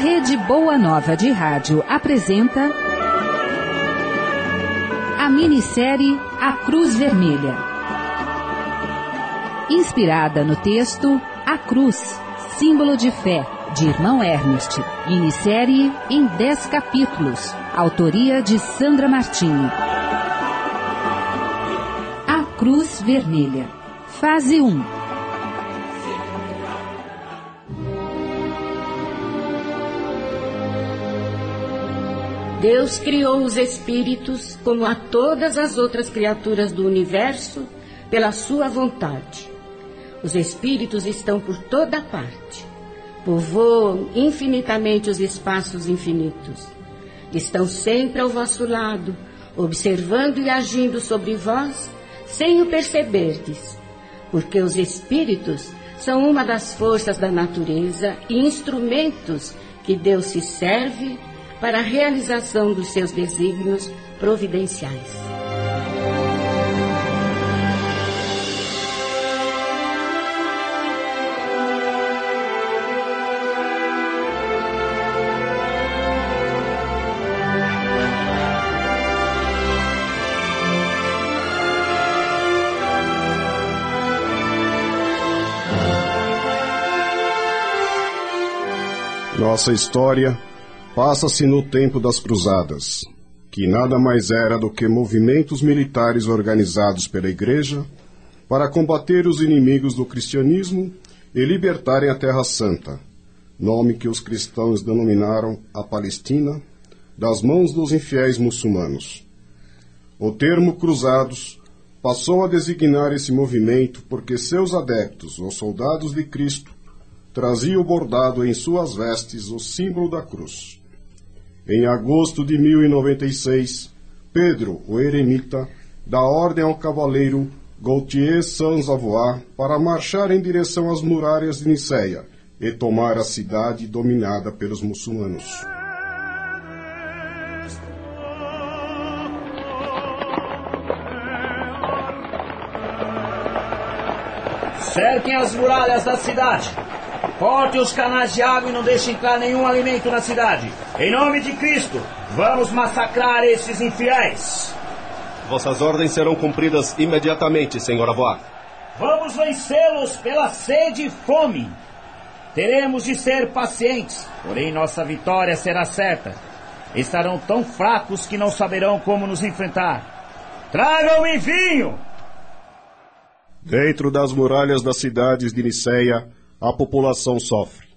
Rede Boa Nova de Rádio apresenta a minissérie A Cruz Vermelha. Inspirada no texto A Cruz, símbolo de fé, de Irmão Ernest. Minissérie em 10 capítulos. Autoria de Sandra Martini. A Cruz Vermelha. Fase 1. Deus criou os espíritos, como a todas as outras criaturas do universo, pela sua vontade. Os espíritos estão por toda parte. Povoam infinitamente os espaços infinitos. Estão sempre ao vosso lado, observando e agindo sobre vós, sem o perceberdes. Porque os espíritos são uma das forças da natureza e instrumentos que Deus se serve para a realização dos seus desígnios providenciais. Nossa história passa-se no tempo das Cruzadas, que nada mais era do que movimentos militares organizados pela Igreja para combater os inimigos do cristianismo e libertarem a Terra Santa, nome que os cristãos denominaram a Palestina, das mãos dos infiéis muçulmanos. O termo cruzados passou a designar esse movimento porque seus adeptos, os soldados de Cristo, traziam bordado em suas vestes o símbolo da cruz. Em agosto de 1096, Pedro, o eremita, dá ordem ao cavaleiro Gautier Sans-Avois para marchar em direção às muralhas de Niceia e tomar a cidade dominada pelos muçulmanos. Cerquem as muralhas da cidade. Cortem os canais de água e não deixem entrar nenhum alimento na cidade. Em nome de Cristo, vamos massacrar esses infiéis. Vossas ordens serão cumpridas imediatamente, Senhor Avoá. Vamos vencê-los pela sede e fome. Teremos de ser pacientes, porém nossa vitória será certa. Estarão tão fracos que não saberão como nos enfrentar. Tragam-me vinho! Dentro das muralhas das cidades de Niceia, a população sofre.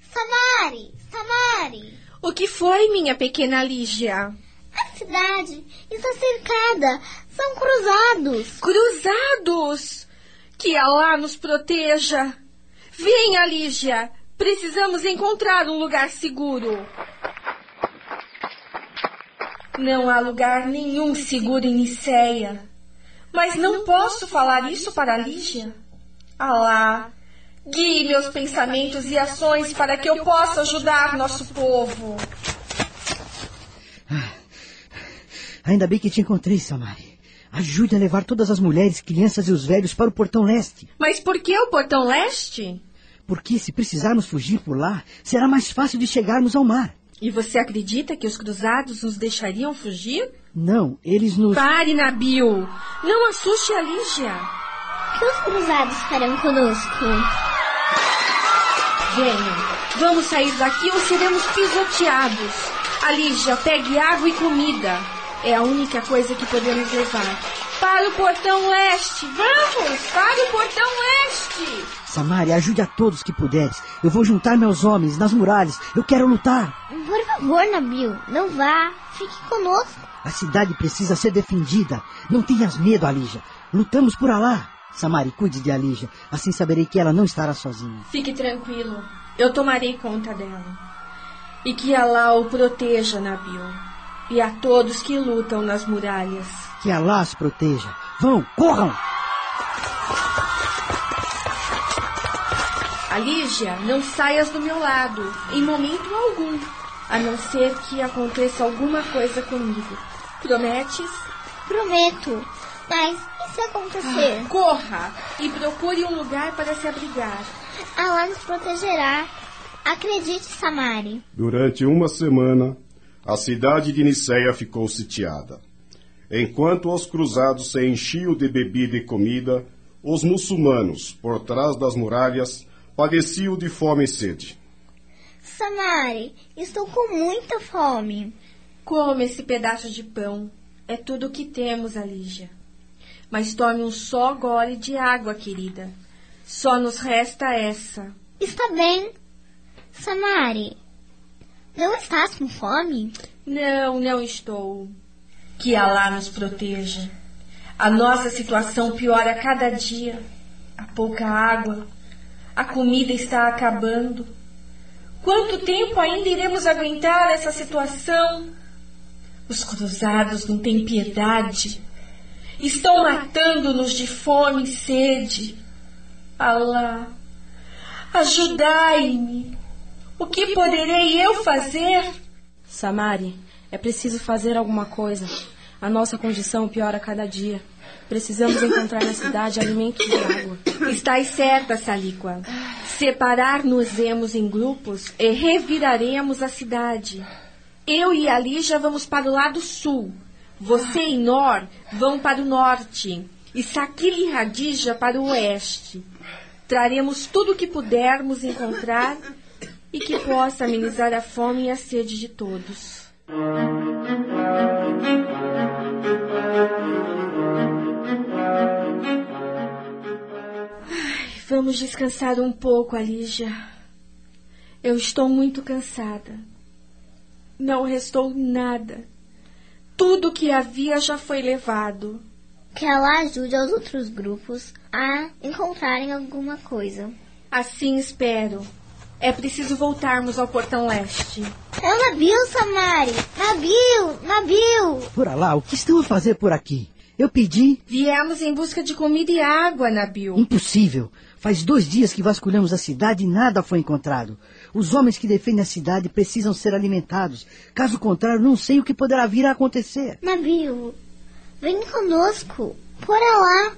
Samari! Samari! O que foi, minha pequena Lígia? A cidade está cercada. São cruzados. Cruzados! Que Alá nos proteja. Venha, Lígia. Precisamos encontrar um lugar seguro. Não há lugar nenhum seguro em Niceia. Mas não posso falar isso para Lígia. Alá, Guie meus pensamentos e ações para que eu possa ajudar nosso povo. Ah, ainda bem que te encontrei, Samari. Ajude a levar todas as mulheres, crianças e os velhos para o portão leste. Mas por que o portão leste? Porque se precisarmos fugir por lá, será mais fácil de chegarmos ao mar. E você acredita que os cruzados nos deixariam fugir? Não, eles nos. Pare, Nabil! Não assuste a Lígia! O que os cruzados farão conosco? Venham, vamos sair daqui ou seremos pisoteados. Alígia, pegue água e comida. É a única coisa que podemos levar. Para o portão leste! Vamos! Para o portão leste! Samari, ajude a todos que puderes. Eu vou juntar meus homens nas muralhas. Eu quero lutar. Por favor, Nabil, não vá. Fique conosco. A cidade precisa ser defendida. Não tenhas medo, Alija. Lutamos por Alá. Samari, cuide de Alija. Assim saberei que ela não estará sozinha. Fique tranquilo. Eu tomarei conta dela. E que Alá o proteja, Nabil. E a todos que lutam nas muralhas. Que Alá as proteja. Vão, corram! Alígia, não saias do meu lado, em momento algum. A não ser que aconteça alguma coisa comigo. Prometes? Prometo. Mas se acontecer? Ah, corra e procure um lugar para se abrigar. Allah nos protegerá. Acredite, Samari. Durante uma semana, a cidade de Niceia ficou sitiada. Enquanto os cruzados se enchiam de bebida e comida, os muçulmanos, por trás das muralhas, padeciam de fome e sede. Samari, estou com muita fome. Come esse pedaço de pão. É tudo o que temos, Alígia. Mas tome um só gole de água, querida. Só nos resta essa. Está bem. Samari, não estás com fome? Não, não estou. Que Alá nos proteja. A nossa situação piora a cada dia. Há pouca água. A comida está acabando. Quanto tempo ainda iremos aguentar essa situação? Os cruzados não têm piedade. Estão matando-nos de fome e sede. Alá, ajudai-me. O que poderei eu fazer? Samari, é preciso fazer alguma coisa. A nossa condição piora a cada dia. Precisamos encontrar na cidade alimentos e água. Estás certa, Salíqua. Separar-nos-emos em grupos e reviraremos a cidade. Eu e Ali já vamos para o lado sul. Você e Nor vão para o norte. E Sakil e Radija para o oeste. Traremos tudo o que pudermos encontrar e que possa amenizar a fome e a sede de todos. Ai, vamos descansar um pouco, Alígia. Eu estou muito cansada. Não restou nada. Tudo que havia já foi levado. Que ela ajude os outros grupos a encontrarem alguma coisa. Assim espero. É preciso voltarmos ao portão leste. É o navio, Samari! Navio! Navio! Por lá, o que estão a fazer por aqui? Eu pedi. Viemos em busca de comida e água, Nabil. Impossível. Faz dois dias que vasculhamos a cidade e nada foi encontrado. Os homens que defendem a cidade precisam ser alimentados. Caso contrário, não sei o que poderá vir a acontecer. Navio, vem conosco. Por lá.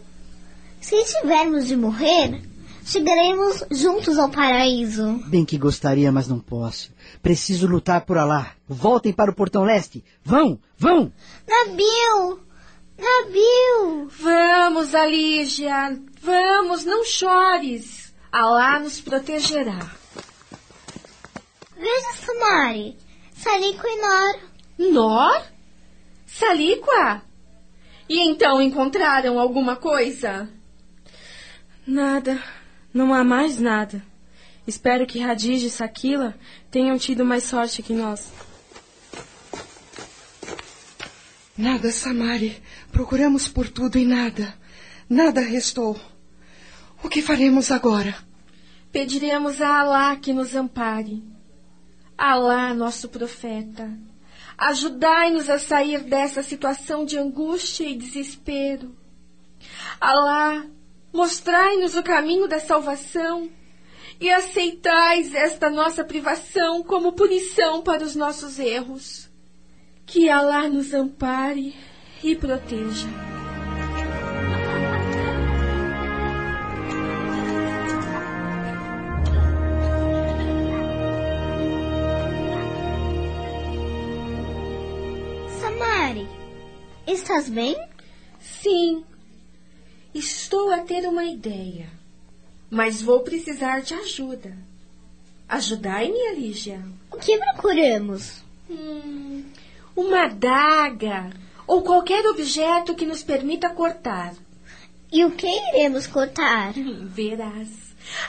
Se tivermos de morrer, chegaremos juntos ao paraíso. Bem que gostaria, mas não posso. Preciso lutar por lá. Voltem para o portão leste. Vão, vão! Nabil! Nabil! Vamos, Alígia. Vamos, não chores. Alá nos protegerá. Veja, Samari. Salico e Nor. Nor? Salíqua? E então encontraram alguma coisa? Nada. Não há mais nada. Espero que Radij e Sakila tenham tido mais sorte que nós. Nada, Samari. Procuramos por tudo e nada. Nada restou. O que faremos agora? Pediremos a Alá que nos ampare. Alá, nosso profeta, ajudai-nos a sair dessa situação de angústia e desespero. Alá, mostrai-nos o caminho da salvação e aceitais esta nossa privação como punição para os nossos erros. Que Alá nos ampare e proteja. Samari, estás bem? Sim, estou a ter uma ideia, mas vou precisar de ajuda. Ajudai-me, Alígia. O que procuramos? Hum, uma adaga ou qualquer objeto que nos permita cortar. E o que iremos cortar? Verás.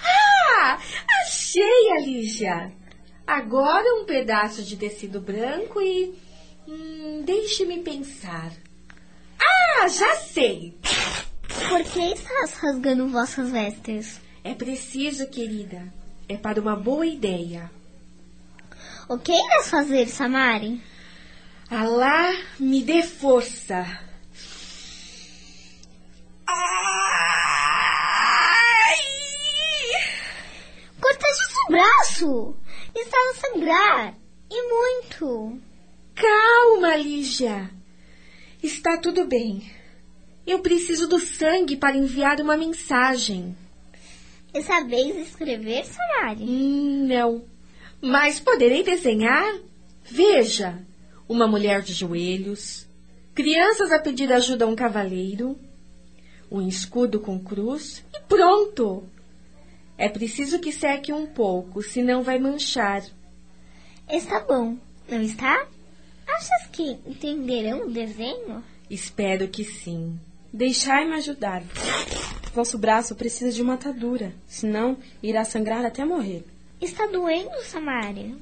Ah! Achei, Alígia! Agora um pedaço de tecido branco e. Hum, Deixe-me pensar. Ah, já sei! Por que estás rasgando vossas vestes? É preciso, querida. É para uma boa ideia. O que irás fazer, Samari? Alá me dê força. Ai! Cortaste o braço! Estava a sangrar. E muito. Calma, Lígia. Está tudo bem. Eu preciso do sangue para enviar uma mensagem. E sabeis escrever, Samari? Hum, não. Mas poderei desenhar? Veja, uma mulher de joelhos, crianças a pedir ajuda a um cavaleiro, um escudo com cruz e pronto! É preciso que seque um pouco, senão vai manchar. Está bom, não está? Achas que entenderão o desenho? Espero que sim. Deixai-me ajudar. Vosso braço precisa de uma atadura, senão irá sangrar até morrer. Está doendo, Samária?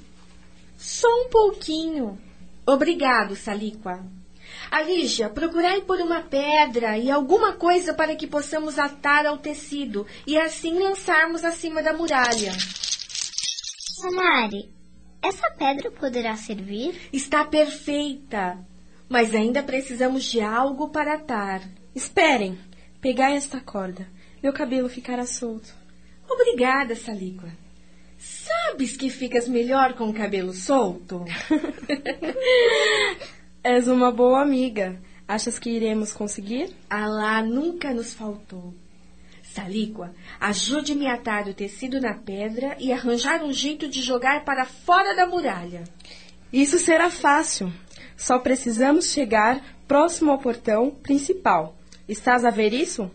Só um pouquinho. Obrigado, Salíqua. Alígia, procurai por uma pedra e alguma coisa para que possamos atar ao tecido e assim lançarmos acima da muralha. Samari, essa pedra poderá servir? Está perfeita, mas ainda precisamos de algo para atar. Esperem, pegai esta corda. Meu cabelo ficará solto. Obrigada, Salíqua. Sabes que ficas melhor com o cabelo solto? És uma boa amiga. Achas que iremos conseguir? Alá nunca nos faltou. Salíqua, ajude-me a atar o tecido na pedra e arranjar um jeito de jogar para fora da muralha. Isso será fácil. Só precisamos chegar próximo ao portão principal. Estás a ver isso?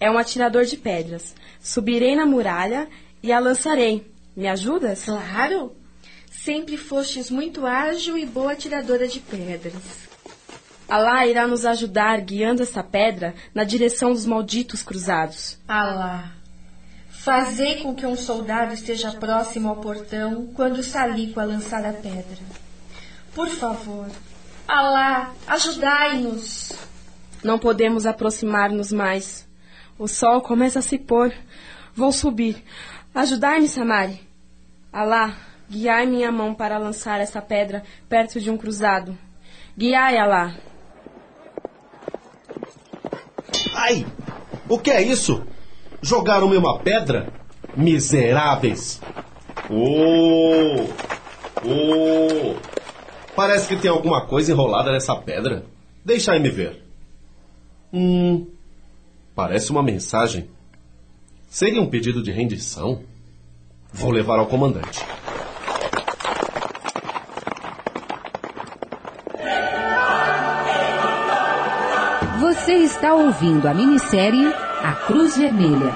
É um atirador de pedras. Subirei na muralha e a lançarei. Me ajudas? Claro! Sempre fostes muito ágil e boa atiradora de pedras. Alá irá nos ajudar guiando essa pedra na direção dos malditos cruzados. Alá, fazei com que um soldado esteja próximo ao portão quando Salíqua lançar a pedra. Por favor, Alá, ajudai-nos. Não podemos aproximar-nos mais. O sol começa a se pôr. Vou subir. Ajudai-me, Samari. Alá, guiai minha mão para lançar essa pedra perto de um cruzado. Guiai, Alá. Ai! O que é isso? Jogaram-me uma pedra? Miseráveis! Oh! Oh! Parece que tem alguma coisa enrolada nessa pedra. Deixa me ver. Hum. Parece uma mensagem. Seria um pedido de rendição? Vou levar ao comandante. Você está ouvindo a minissérie A Cruz Vermelha.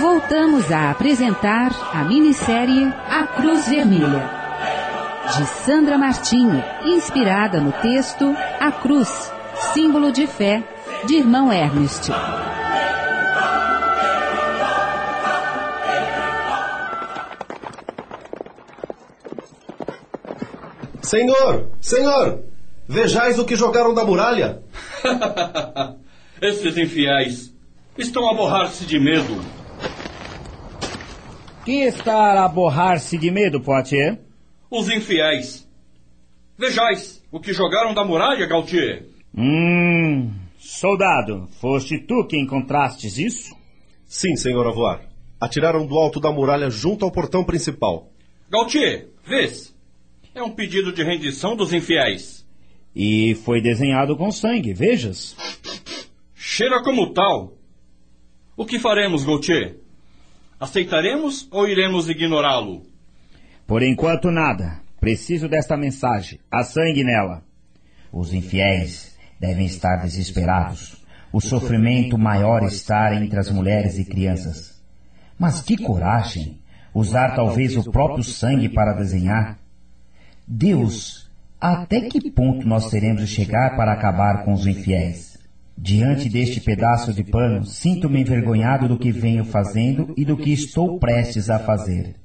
Voltamos a apresentar a minissérie A Cruz Vermelha, de Sandra Martinho, inspirada no texto A Cruz, símbolo de fé, de irmão Ernest. Senhor! Senhor! Vejais o que jogaram da muralha! Esses infiéis estão a borrar-se de medo. Quem está a borrar-se de medo, Poitier? Os infiéis. Vejais o que jogaram da muralha, Gautier. Hum, soldado, foste tu que encontrastes isso? Sim, senhor Avoar. Atiraram do alto da muralha junto ao portão principal. Gautier, vês? É um pedido de rendição dos infiéis. E foi desenhado com sangue, vejas? Cheira como tal. O que faremos, Gautier? Aceitaremos ou iremos ignorá-lo? Por enquanto, nada. Preciso desta mensagem. Há sangue nela. Os infiéis devem estar desesperados. O sofrimento maior está entre as mulheres e crianças. Mas que coragem! Usar talvez o próprio sangue para desenhar. Deus, até que ponto nós teremos de chegar para acabar com os infiéis? Diante deste pedaço de pano, sinto-me envergonhado do que venho fazendo e do que estou prestes a fazer.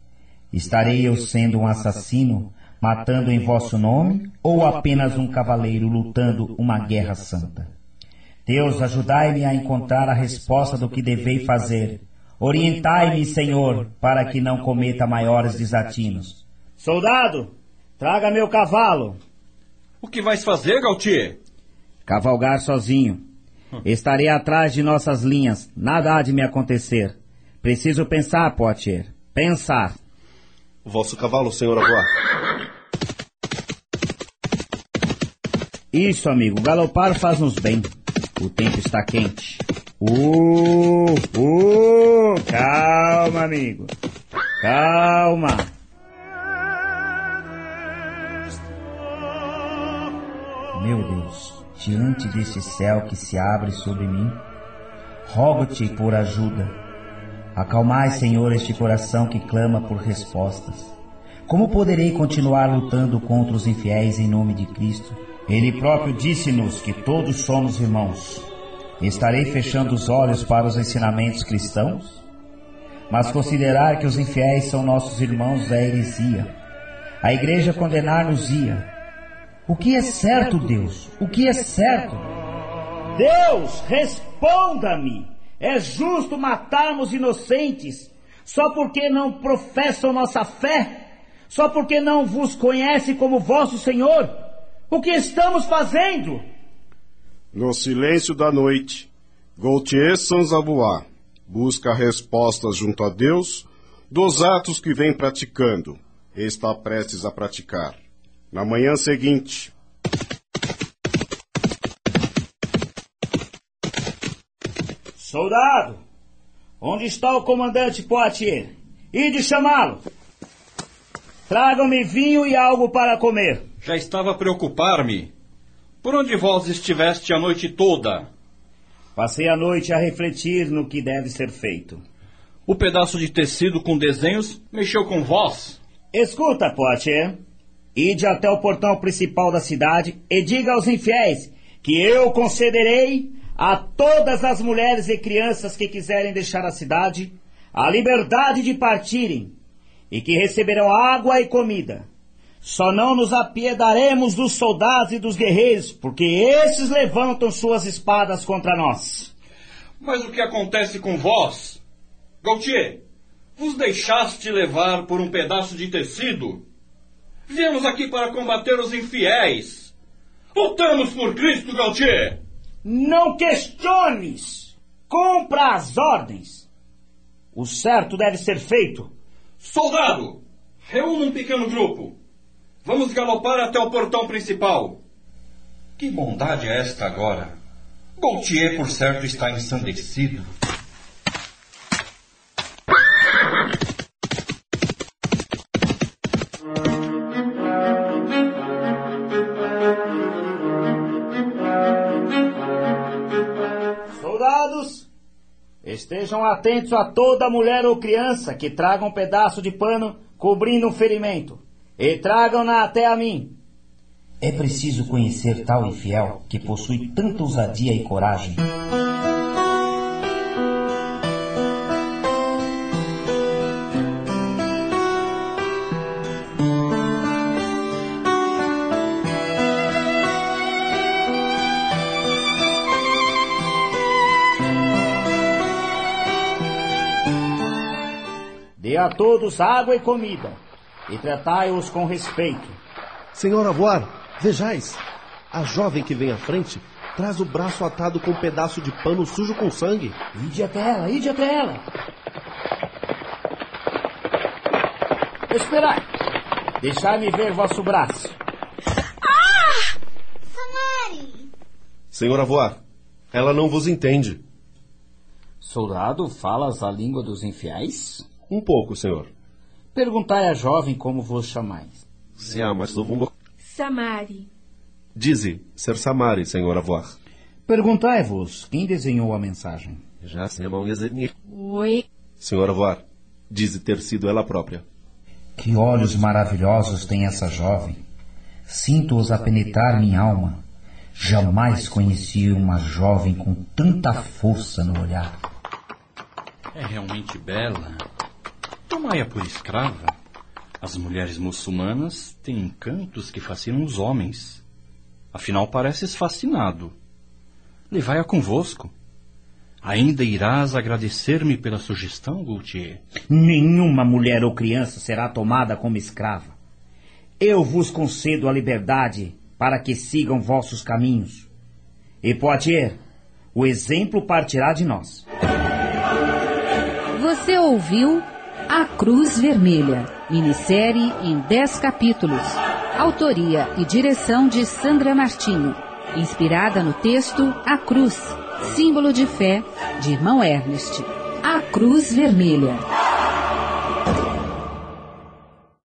Estarei eu sendo um assassino, matando em vosso nome, ou apenas um cavaleiro lutando uma guerra santa? Deus, ajudai-me a encontrar a resposta do que devei fazer. Orientai-me, Senhor, para que não cometa maiores desatinos. Soldado, traga meu cavalo. O que vais fazer, Gautier? Cavalgar sozinho. Estarei atrás de nossas linhas. Nada há de me acontecer. Preciso pensar, Poitier. Pensar. Vosso cavalo, senhor Avoar. Isso, amigo. Galopar faz-nos bem. O tempo está quente. Uh! uh, calma, amigo. Calma. Meu Deus, diante deste céu que se abre sobre mim, rogo-te por ajuda. Acalmai, Senhor, este coração que clama por respostas. Como poderei continuar lutando contra os infiéis em nome de Cristo? Ele próprio disse-nos que todos somos irmãos. Estarei fechando os olhos para os ensinamentos cristãos? Mas considerar que os infiéis são nossos irmãos da heresia. A igreja condenar-nos-ia. O que é certo, Deus? O que é certo? Deus, responda-me! É justo matarmos inocentes só porque não professam nossa fé? Só porque não vos conhecem como vosso Senhor? O que estamos fazendo? No silêncio da noite, Gautier Sanzabuá busca respostas junto a Deus dos atos que vem praticando e está prestes a praticar. Na manhã seguinte, Soldado, onde está o comandante Poitier? Ide chamá-lo. Tragam-me vinho e algo para comer. Já estava a preocupar-me. Por onde vós estiveste a noite toda? Passei a noite a refletir no que deve ser feito. O pedaço de tecido com desenhos mexeu com vós? Escuta, Poitier. Ide até o portão principal da cidade e diga aos infiéis que eu concederei a todas as mulheres e crianças que quiserem deixar a cidade a liberdade de partirem e que receberão água e comida. Só não nos apiedaremos dos soldados e dos guerreiros, porque esses levantam suas espadas contra nós. Mas o que acontece com vós? Gautier, vos deixaste levar por um pedaço de tecido? Viemos aqui para combater os infiéis. Lutamos por Cristo, Gautier! Não questiones! Compra as ordens! O certo deve ser feito. Soldado! Reúna um pequeno grupo. Vamos galopar até o portão principal. Que bondade é esta agora? Gautier, por certo, está ensandecido. Estejam atentos a toda mulher ou criança que traga um pedaço de pano cobrindo um ferimento e tragam-na até a mim. É preciso conhecer tal infiel que possui tanta ousadia e coragem. Dê a todos água e comida e tratai-os com respeito. Senhora Voar, vejais. A jovem que vem à frente traz o braço atado com um pedaço de pano sujo com sangue. Ide até ela, ide até ela. Esperai. Deixai-me ver vosso braço. Ah! Samari! Senhora Voar, ela não vos entende. Soldado, falas a língua dos infiéis? Um pouco, senhor. Perguntai à jovem como vos chamais. Se amas do mundo. Samari. Dize, ser Samari, senhora Voar. Perguntai-vos quem desenhou a mensagem. Já se desenhei. Oi. Senhora Voar, dize ter sido ela própria. Que olhos maravilhosos tem essa jovem. Sinto-os a penetrar minha alma. Jamais conheci uma jovem com tanta força no olhar. É realmente bela. Tomai-a por escrava. As mulheres muçulmanas têm encantos que fascinam os homens. Afinal, pareces fascinado. Levai-a convosco. Ainda irás agradecer-me pela sugestão, Gautier? Nenhuma mulher ou criança será tomada como escrava. Eu vos concedo a liberdade para que sigam vossos caminhos. E Poitier, o exemplo partirá de nós. Você ouviu A Cruz Vermelha, minissérie em 10 capítulos. Autoria e direção de Sandra Martinho. Inspirada no texto A Cruz, símbolo de fé de irmão Ernest. A Cruz Vermelha.